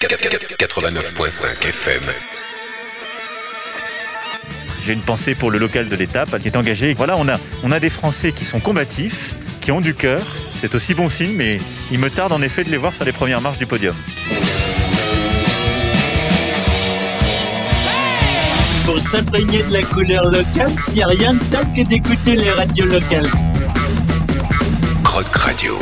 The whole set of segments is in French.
89.5 FM. J'ai une pensée pour le local de l'étape qui est engagé. Voilà, on a, on a des Français qui sont combatifs, qui ont du cœur. C'est aussi bon signe, mais il me tarde en effet de les voir sur les premières marches du podium. Pour s'imprégner de la couleur locale, il n'y a rien de tel que d'écouter les radios locales. Croc Radio.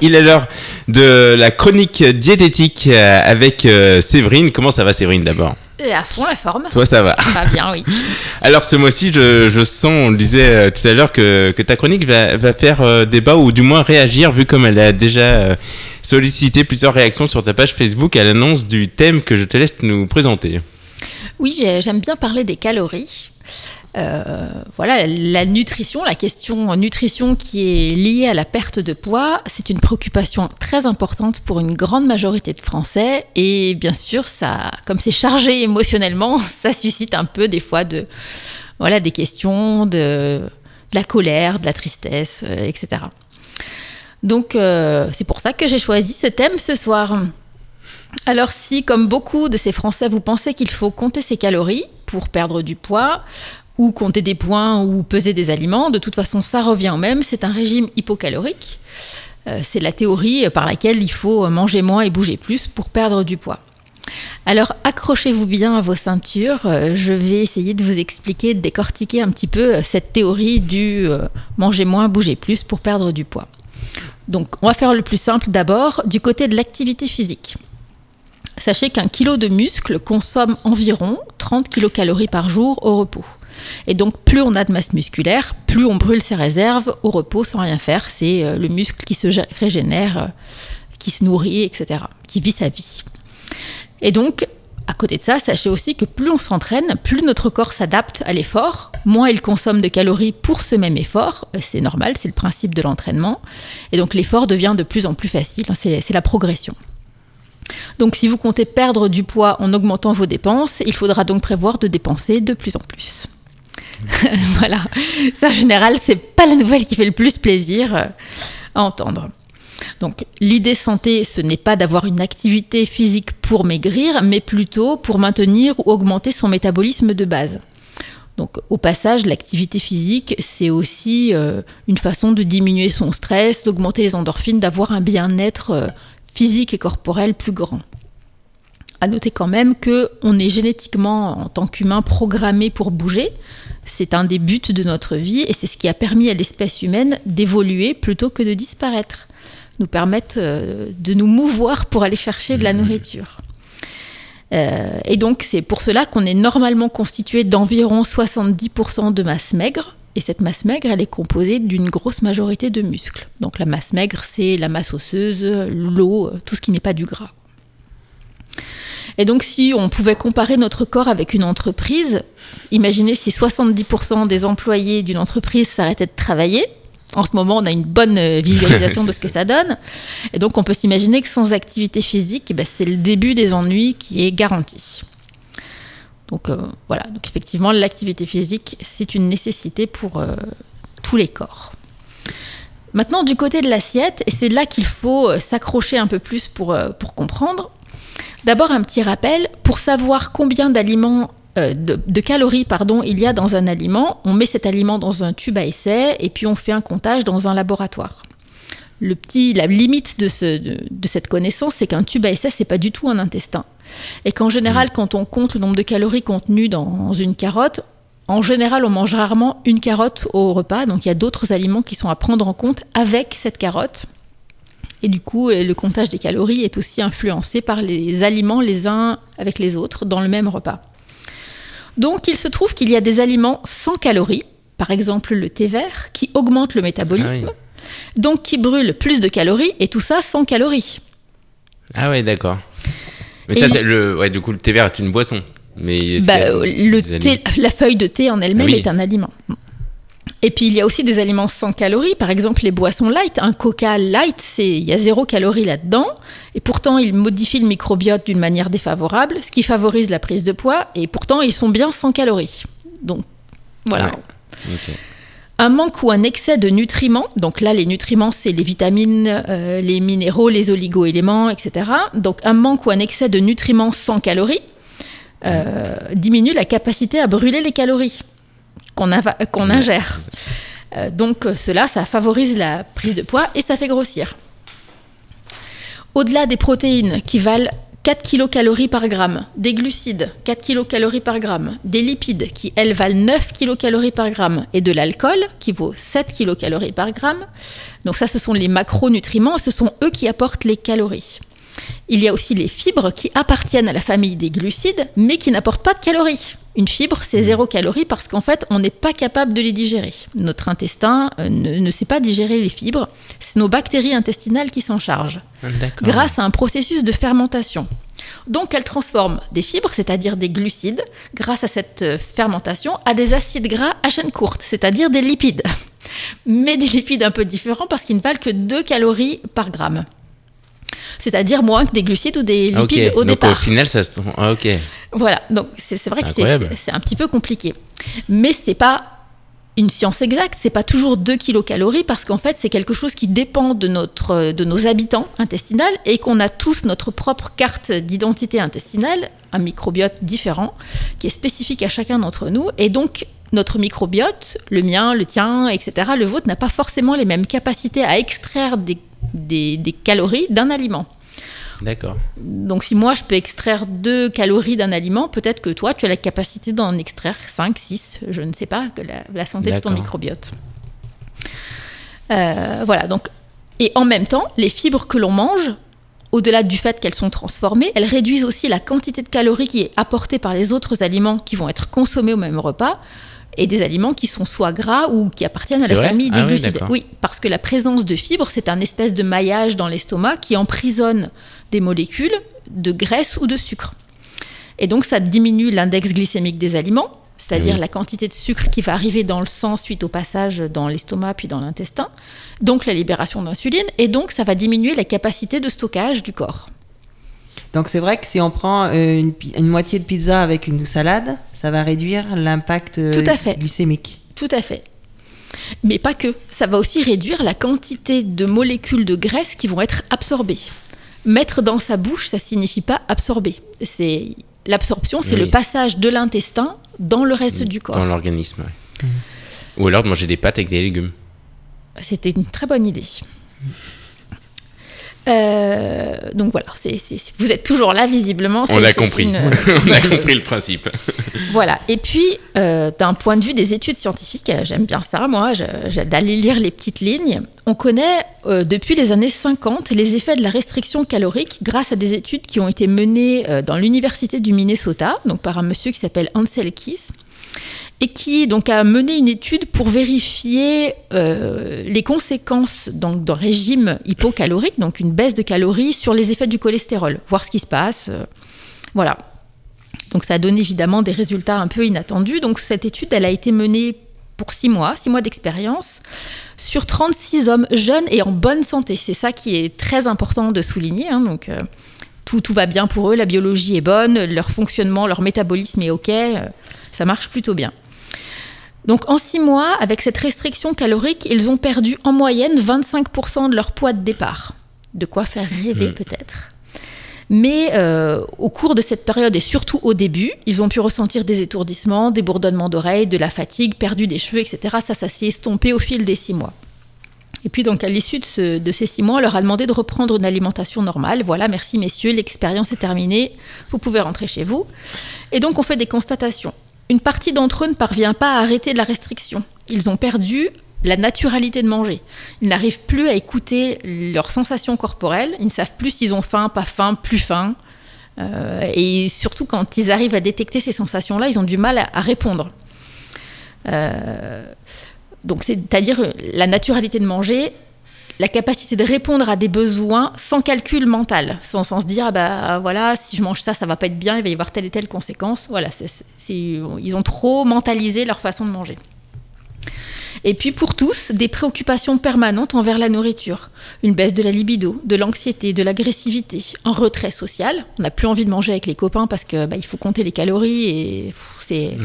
Il est l'heure de la chronique diététique euh, avec euh, Séverine. Comment ça va Séverine d'abord à fond la forme. Toi ça va. Ça va bien, oui. Alors ce mois-ci, je, je sens, on le disait euh, tout à l'heure, que, que ta chronique va, va faire euh, débat ou du moins réagir vu comme elle a déjà euh, sollicité plusieurs réactions sur ta page Facebook à l'annonce du thème que je te laisse nous présenter. Oui, j'ai- j'aime bien parler des calories. Euh, voilà, la nutrition, la question nutrition qui est liée à la perte de poids, c'est une préoccupation très importante pour une grande majorité de Français. Et bien sûr, comme c'est chargé émotionnellement, ça suscite un peu des fois de, voilà, des questions, de, de la colère, de la tristesse, euh, etc. Donc, euh, c'est pour ça que j'ai choisi ce thème ce soir. Alors si, comme beaucoup de ces Français, vous pensez qu'il faut compter ses calories pour perdre du poids, ou compter des points, ou peser des aliments, de toute façon ça revient au même, c'est un régime hypocalorique. Euh, c'est la théorie par laquelle il faut manger moins et bouger plus pour perdre du poids. Alors accrochez-vous bien à vos ceintures, euh, je vais essayer de vous expliquer, de décortiquer un petit peu euh, cette théorie du manger moins, bouger plus pour perdre du poids. Donc on va faire le plus simple d'abord du côté de l'activité physique. Sachez qu'un kilo de muscle consomme environ 30 kilocalories par jour au repos. Et donc, plus on a de masse musculaire, plus on brûle ses réserves au repos sans rien faire. C'est euh, le muscle qui se gé- régénère, euh, qui se nourrit, etc., qui vit sa vie. Et donc, à côté de ça, sachez aussi que plus on s'entraîne, plus notre corps s'adapte à l'effort, moins il consomme de calories pour ce même effort. Euh, C'est normal, c'est le principe de l'entraînement. Et donc, l'effort devient de plus en plus facile. C'est la progression. Donc si vous comptez perdre du poids en augmentant vos dépenses, il faudra donc prévoir de dépenser de plus en plus. voilà, ça en général, c'est pas la nouvelle qui fait le plus plaisir euh, à entendre. Donc l'idée santé, ce n'est pas d'avoir une activité physique pour maigrir, mais plutôt pour maintenir ou augmenter son métabolisme de base. Donc au passage, l'activité physique, c'est aussi euh, une façon de diminuer son stress, d'augmenter les endorphines, d'avoir un bien-être euh, physique et corporel plus grand. À noter quand même que on est génétiquement en tant qu'humain programmé pour bouger. C'est un des buts de notre vie et c'est ce qui a permis à l'espèce humaine d'évoluer plutôt que de disparaître. Nous permettre euh, de nous mouvoir pour aller chercher de la nourriture. Euh, et donc c'est pour cela qu'on est normalement constitué d'environ 70% de masse maigre. Et cette masse maigre, elle est composée d'une grosse majorité de muscles. Donc la masse maigre, c'est la masse osseuse, l'eau, tout ce qui n'est pas du gras. Et donc si on pouvait comparer notre corps avec une entreprise, imaginez si 70% des employés d'une entreprise s'arrêtaient de travailler. En ce moment, on a une bonne euh, visualisation de ce que ça donne. Et donc on peut s'imaginer que sans activité physique, eh ben, c'est le début des ennuis qui est garanti. Donc euh, voilà, donc effectivement, l'activité physique, c'est une nécessité pour euh, tous les corps. Maintenant, du côté de l'assiette, et c'est là qu'il faut s'accrocher un peu plus pour, euh, pour comprendre. D'abord, un petit rappel, pour savoir combien d'aliments, euh, de, de calories pardon, il y a dans un aliment, on met cet aliment dans un tube à essai et puis on fait un comptage dans un laboratoire. Le petit, la limite de, ce, de, de cette connaissance, c'est qu'un tube à essai, c'est pas du tout un intestin. Et qu'en général, quand on compte le nombre de calories contenues dans une carotte, en général, on mange rarement une carotte au repas. Donc, il y a d'autres aliments qui sont à prendre en compte avec cette carotte. Et du coup, le comptage des calories est aussi influencé par les aliments les uns avec les autres dans le même repas. Donc, il se trouve qu'il y a des aliments sans calories, par exemple le thé vert, qui augmente le métabolisme, Ah donc qui brûle plus de calories, et tout ça sans calories. Ah ouais, d'accord. Mais Et ça, il- le, ouais, du coup, le thé vert est une boisson. Mais Bah, euh, le thé- la feuille de thé en elle-même Ah oui. est un aliment. Et puis il y a aussi des aliments sans calories, par exemple les boissons light. Un coca light, c'est il y a zéro calorie là-dedans, et pourtant ils modifient le microbiote d'une manière défavorable, ce qui favorise la prise de poids, et pourtant ils sont bien sans calories. Donc voilà. Ouais. Un manque ou un excès de nutriments, donc là les nutriments c'est les vitamines, euh, les minéraux, les oligo-éléments, etc. Donc un manque ou un excès de nutriments sans calories euh, diminue la capacité à brûler les calories qu'on qu'on ingère. Euh, donc euh, cela, ça favorise la prise de poids et ça fait grossir. Au-delà des protéines qui valent 4 kilocalories par gramme, des glucides 4 kilocalories par gramme, des lipides qui elles valent 9 kilocalories par gramme et de l'alcool qui vaut 7 kilocalories par gramme. Donc ça ce sont les macronutriments, ce sont eux qui apportent les calories. Il y a aussi les fibres qui appartiennent à la famille des glucides mais qui n'apportent pas de calories. Une fibre, c'est zéro calorie parce qu'en fait, on n'est pas capable de les digérer. Notre intestin euh, ne, ne sait pas digérer les fibres. C'est nos bactéries intestinales qui s'en chargent grâce à un processus de fermentation. Donc elle transforme des fibres, c'est-à-dire des glucides, grâce à cette euh, fermentation, à des acides gras à chaîne courte, c'est-à-dire des lipides. Mais des lipides un peu différents parce qu'ils ne valent que 2 calories par gramme. C'est-à-dire moins que des glucides ou des Ah, lipides au Donc départ. au final, ça se. Ah, ok. Voilà, donc c'est vrai que c'est un petit peu compliqué. Mais c'est pas une science exacte, c'est pas toujours 2 kilocalories parce qu'en fait c'est quelque chose qui dépend de, notre, de nos habitants intestinaux et qu'on a tous notre propre carte d'identité intestinale, un microbiote différent qui est spécifique à chacun d'entre nous et donc notre microbiote, le mien, le tien, etc., le vôtre n'a pas forcément les mêmes capacités à extraire des, des- des calories d'un aliment. D'accord. Donc si moi je peux extraire 2 calories d'un aliment, peut-être que toi tu as la capacité d'en extraire 5, 6, je ne sais pas, que la, la santé de ton microbiote. Euh, voilà, donc, et en même temps, les fibres que l'on mange, au-delà du fait qu'elles sont transformées, elles réduisent aussi la quantité de calories qui est apportée par les autres aliments qui vont être consommés au même repas, et des aliments qui sont soit gras ou qui appartiennent à la famille des Ah oui, glucides. Oui, parce que la présence de fibres, c'est un espèce de maillage dans l'estomac qui emprisonne des molécules de graisse ou de sucre. Et donc ça diminue l'index glycémique des aliments, c'est-à-dire Oui. la quantité de sucre qui va arriver dans le sang suite au passage dans l'estomac puis dans l'intestin, donc la libération d'insuline, et donc ça va diminuer la capacité de stockage du corps. Donc c'est vrai que si on prend euh, une, une moitié de pizza avec une salade, ça va réduire l'impact euh, Tout à fait. glycémique. Tout à fait. Mais pas que. Ça va aussi réduire la quantité de molécules de graisse qui vont être absorbées. Mettre dans sa bouche, ça signifie pas absorber. C'est l'absorption, c'est Oui. le passage de l'intestin dans le reste du Dans corps. l'organisme, ouais. Ou alors de manger des pâtes avec des légumes. C'était une très bonne idée. Euh, donc voilà, vous êtes toujours là visiblement. On l'a compris. une- On a compris le principe. Voilà. Et puis, euh, d'un point de vue des études scientifiques, euh, j'aime bien ça, moi, d'aller lire les petites lignes. On connaît euh, depuis les années 50 les effets de la restriction calorique grâce à des études qui ont été menées euh, dans l'université du Minnesota, donc par un monsieur qui s'appelle Ansel Keys, et qui donc a mené une étude pour vérifier euh, les conséquences d'un régime hypocalorique, donc une baisse de calories, sur les effets du cholestérol, voir ce qui se passe. euh, voilà. Donc ça a donné évidemment des résultats un peu inattendus. Donc cette étude, elle a été menée pour six mois, six mois d'expérience, sur 36 hommes jeunes et en bonne santé. C'est ça qui est très important de souligner. hein. Donc euh, tout, tout va bien pour eux, la biologie est bonne, leur fonctionnement, leur métabolisme est OK, ça marche plutôt bien. Donc en six mois, avec cette restriction calorique, ils ont perdu en moyenne 25% de leur poids de départ. De quoi faire rêver Mm. peut-être. Mais euh, au cours de cette période et surtout au début, ils ont pu ressentir des étourdissements, des bourdonnements d'oreilles, de la fatigue, perdu des cheveux, etc. Ça, ça s'est estompé au fil des six mois. Et puis donc à l'issue de, ce- de ces six mois, on leur a demandé de reprendre une alimentation normale. Voilà, merci messieurs, l'expérience est terminée, vous pouvez rentrer chez vous. Et donc on fait des constatations. Une partie d'entre eux ne parvient pas à arrêter de la restriction. Ils ont perdu la naturalité de manger. Ils n'arrivent plus à écouter leurs sensations corporelles. Ils ne savent plus s'ils ont faim, pas faim, plus faim. Euh, et surtout, quand ils arrivent à détecter ces sensations-là, ils ont du mal à, répondre. Euh, donc, c'est-à-dire la naturalité de manger, la capacité de répondre à des besoins sans calcul mental, sans, se dire, ah bah voilà, si je mange ça, ça va pas être bien, il va y avoir telle et telle conséquence. Voilà, ils ont trop mentalisé leur façon de manger. Et puis pour tous, des préoccupations permanentes envers la nourriture. Une baisse de la libido, de l'anxiété, de l'agressivité, un retrait social. On n'a plus envie de manger avec les copains parce que bah, il faut compter les calories et c'est.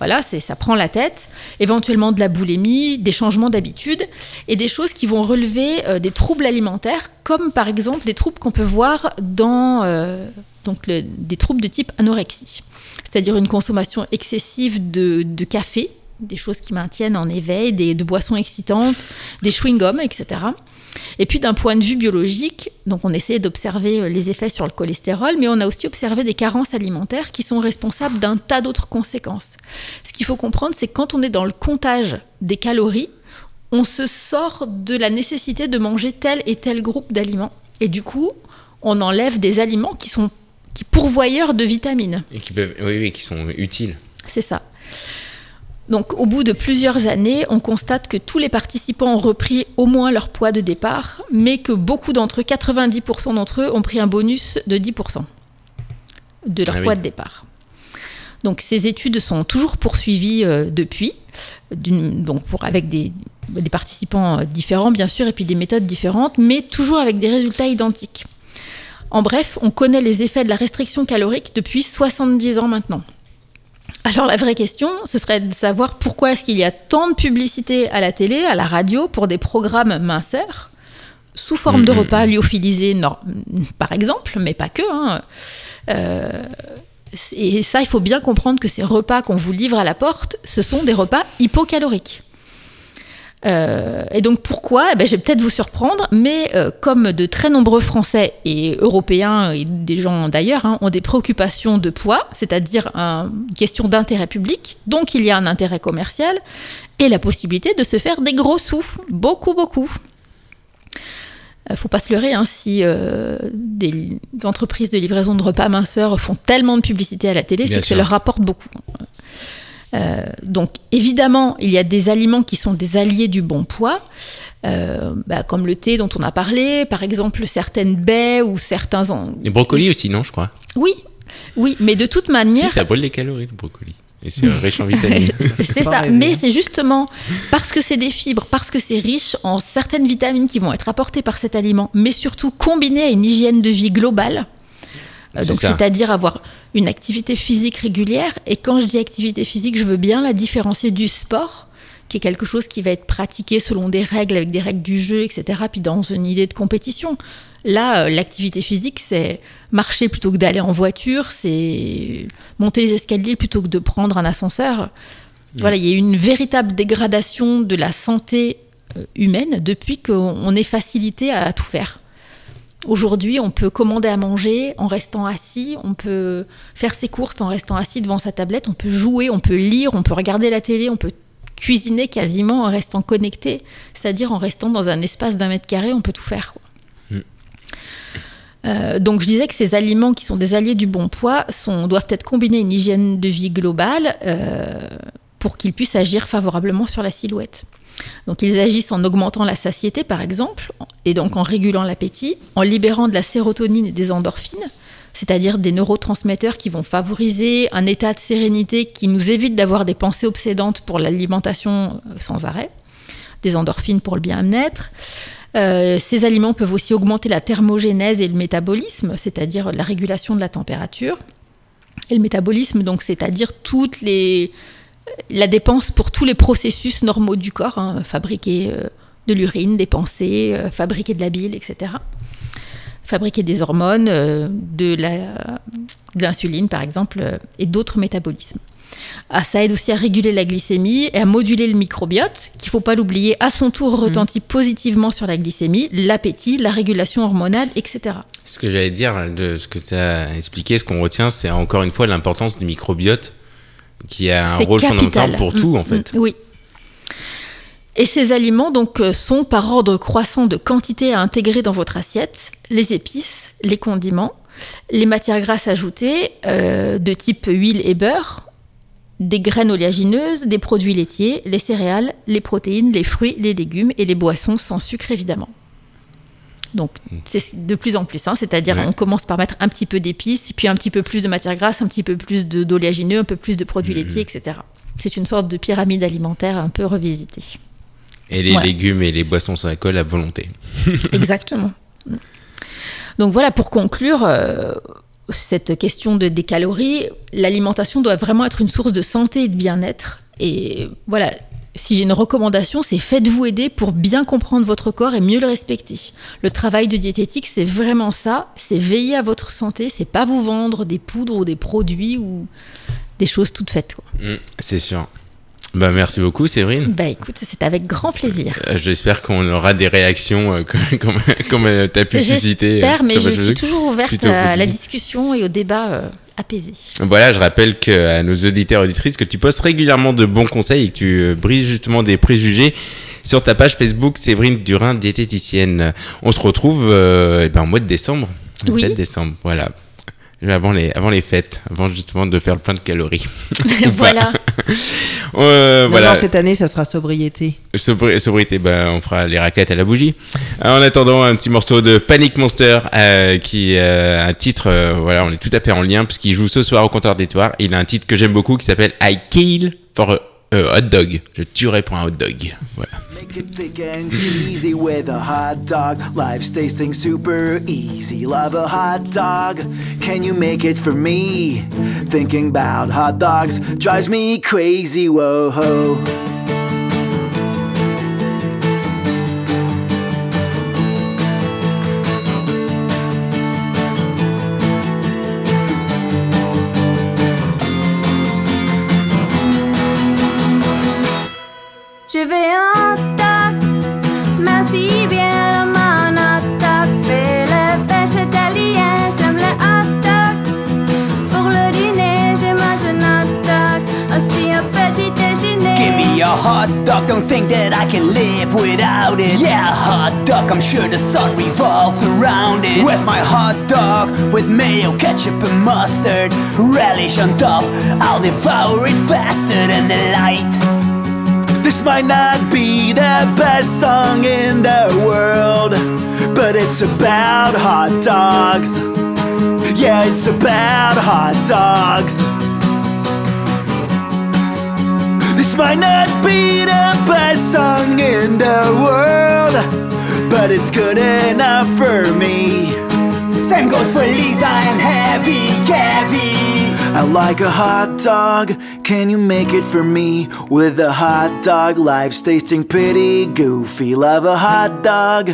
Voilà, c'est ça prend la tête, éventuellement de la boulimie, des changements d'habitude et des choses qui vont relever euh, des troubles alimentaires, comme par exemple des troubles qu'on peut voir dans euh, donc des troubles de type anorexie, c'est-à-dire une consommation excessive de, de café, des choses qui maintiennent en éveil, des, de boissons excitantes, des chewing-gums, etc. Et puis d'un point de vue biologique, donc on essayait d'observer euh, les effets sur le cholestérol, mais on a aussi observé des carences alimentaires qui sont responsables d'un tas d'autres conséquences. Ce qu'il faut comprendre, c'est que quand on est dans le comptage des calories, on se sort de la nécessité de manger tel et tel groupe d'aliments. Et du coup, on enlève des aliments qui sont qui pourvoyeurs de vitamines. Et qui peuvent, oui, oui, qui sont utiles. C'est ça. Donc, au bout de plusieurs années, on constate que tous les participants ont repris au moins leur poids de départ, mais que beaucoup d'entre eux, 90% d'entre eux, ont pris un bonus de 10% de leur Ah oui. poids de départ. Donc, ces études sont toujours poursuivies euh, depuis, d'une- donc pour, avec des, des participants euh, différents, bien sûr, et puis des méthodes différentes, mais toujours avec des résultats identiques. En bref, on connaît les effets de la restriction calorique depuis 70 ans maintenant. Alors la vraie question, ce serait de savoir pourquoi est-ce qu'il y a tant de publicité à la télé, à la radio, pour des programmes minceurs, sous forme de repas lyophilisés, non, par exemple, mais pas que. hein. Euh, et ça, il faut bien comprendre que ces repas qu'on vous livre à la porte, ce sont des repas hypocaloriques. Euh, et donc pourquoi? Eh ben, Je vais peut-être vous surprendre, mais euh, comme de très nombreux Français et Européens et des gens d'ailleurs hein, ont des préoccupations de poids, c'est-à-dire un- une question d'intérêt public, donc il y a un intérêt commercial et la possibilité de se faire des gros sous, beaucoup, beaucoup. Euh, faut pas se leurrer, hein, si euh, des, entreprises de livraison de repas minceurs font tellement de publicité à la télé, Bien c'est que ça leur rapporte beaucoup. Euh, donc évidemment, il y a des aliments qui sont des alliés du bon poids, euh, bah, comme le thé dont on a parlé, par exemple certaines baies ou certains... en- Les brocolis aussi, non, je crois. Oui, oui, mais de toute Si, manière... ça brûle les calories, le brocoli. Et c'est euh, riche en vitamines. C'est ça, rêver, mais c'est justement parce que c'est des fibres, parce que c'est riche en certaines vitamines qui vont être apportées par cet aliment, mais surtout combiné à une hygiène de vie globale. Euh, donc, c'est-à-dire avoir une activité physique régulière. Et quand je dis activité physique, je veux bien la différencier du sport, qui est quelque chose qui va être pratiqué selon des règles, avec des règles du jeu, etc. Puis dans une idée de compétition. Là, euh, l'activité physique, c'est marcher plutôt que d'aller en voiture, c'est monter les escaliers plutôt que de prendre un ascenseur. Voilà, il y a une véritable dégradation de la santé euh, humaine depuis qu'on on est facilité à tout faire. Aujourd'hui, on peut commander à manger en restant assis, on peut faire ses courses en restant assis devant sa tablette, on peut jouer, on peut lire, on peut regarder la télé, on peut cuisiner quasiment en restant connecté, c'est-à-dire en restant dans un espace d'un mètre carré, on peut tout faire. quoi. Mm. Euh, donc je disais que ces aliments qui sont des alliés du bon poids sont, doivent être combinés à une hygiène de vie globale euh, pour qu'ils puissent agir favorablement sur la silhouette. Donc ils agissent en augmentant la satiété par exemple, et donc en régulant l'appétit, en libérant de la sérotonine et des endorphines, c'est-à-dire des neurotransmetteurs qui vont favoriser un état de sérénité qui nous évite d'avoir des pensées obsédantes pour l'alimentation euh, sans arrêt, des endorphines pour le bien-être. Euh, ces aliments peuvent aussi augmenter la thermogénèse et le métabolisme, c'est-à-dire la régulation de la température. Et le métabolisme, donc, c'est-à-dire toutes les la dépense pour tous les processus normaux du corps, hein, fabriquer euh, de l'urine, des pensées, euh, fabriquer de la bile, etc. Fabriquer des hormones, euh, de l'insuline par exemple, euh, et d'autres métabolismes. Ah, ça aide aussi à réguler la glycémie et à moduler le microbiote, qu'il ne faut pas l'oublier, à son tour retentit positivement sur la glycémie, l'appétit, la régulation hormonale, etc. Ce que j'allais dire de ce que tu as expliqué, ce qu'on retient, c'est encore une fois l'importance du microbiote qui a un rôle capital. fondamental pour tout en fait. mm, oui. Et ces aliments donc euh, sont par ordre croissant de quantité à intégrer dans votre assiette les épices, les condiments, les matières grasses ajoutées euh, de type huile et beurre, des graines oléagineuses, des produits laitiers, les céréales, les protéines, les fruits, les légumes et les boissons sans sucre évidemment. Donc c'est de plus en plus, hein, c'est-à-dire Ouais. on commence par mettre un petit peu d'épices, puis un petit peu plus de matières grasses, un petit peu plus d'oléagineux, un peu plus de produits Mhm. laitiers, etc. C'est une sorte de pyramide alimentaire un peu revisitée. Et les Voilà. légumes et les boissons sans alcool à volonté. Exactement. Donc voilà, pour conclure, euh, cette question de, des calories, l'alimentation doit vraiment être une source de santé et de bien-être. Et voilà, si j'ai une recommandation, c'est faites-vous aider pour bien comprendre votre corps et mieux le respecter. Le travail de diététique, c'est vraiment ça, c'est veiller à votre santé, c'est pas vous vendre des poudres ou des produits ou des choses toutes faites. Mm, c'est sûr. Bah, merci beaucoup, Séverine. Bah écoute, c'est avec grand plaisir. Euh, J'espère qu'on aura des réactions euh, comme, comme, comme tu as pu susciter. euh, J'espère, mais je suis toujours ouverte à la discussion et au débat euh, apaisé. Voilà, je rappelle que à nos auditeurs et auditrices que tu postes régulièrement de bons conseils et que tu euh, brises justement des préjugés sur ta page Facebook Séverine Durin diététicienne. On se retrouve euh, eh ben, au mois de décembre, le Oui. 7 décembre, voilà. Avant les, avant les fêtes, avant justement de faire le plein de calories. voilà. Euh, Non, voilà. non, cette année, ça sera sobriété. Sobri- sobriété, ben, on fera les raclettes à la bougie. Euh, En attendant, un petit morceau de Panic Monster, euh, qui euh, un titre, euh, voilà, on est tout à fait en lien, puisqu'il joue ce soir au Toires. Il a un titre que j'aime beaucoup qui s'appelle I Kill for a, a hot dog. Je tuerai pour un hot dog. Voilà. Make it thick and cheesy with a hot dog. Life's tasting super easy. Love a hot dog. Can you make it for me? Thinking about hot dogs drives me crazy. Whoa ho. Dog, don't think that I can live without it. Yeah, hot dog, I'm sure the sun revolves around it. Where's my hot dog with mayo, ketchup, and mustard? Relish on top, I'll devour it faster than the light. This might not be the best song in the world, but it's about hot dogs. Yeah, it's about hot dogs. Might not be the best song in the world, but it's good enough for me. Same goes for Lisa and Heavy Gabby. I like a hot dog. Can you make it for me? With a hot dog, life's tasting pretty goofy. Love a hot dog.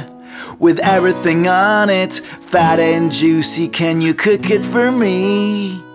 With everything on it, fat and juicy, can you cook it for me?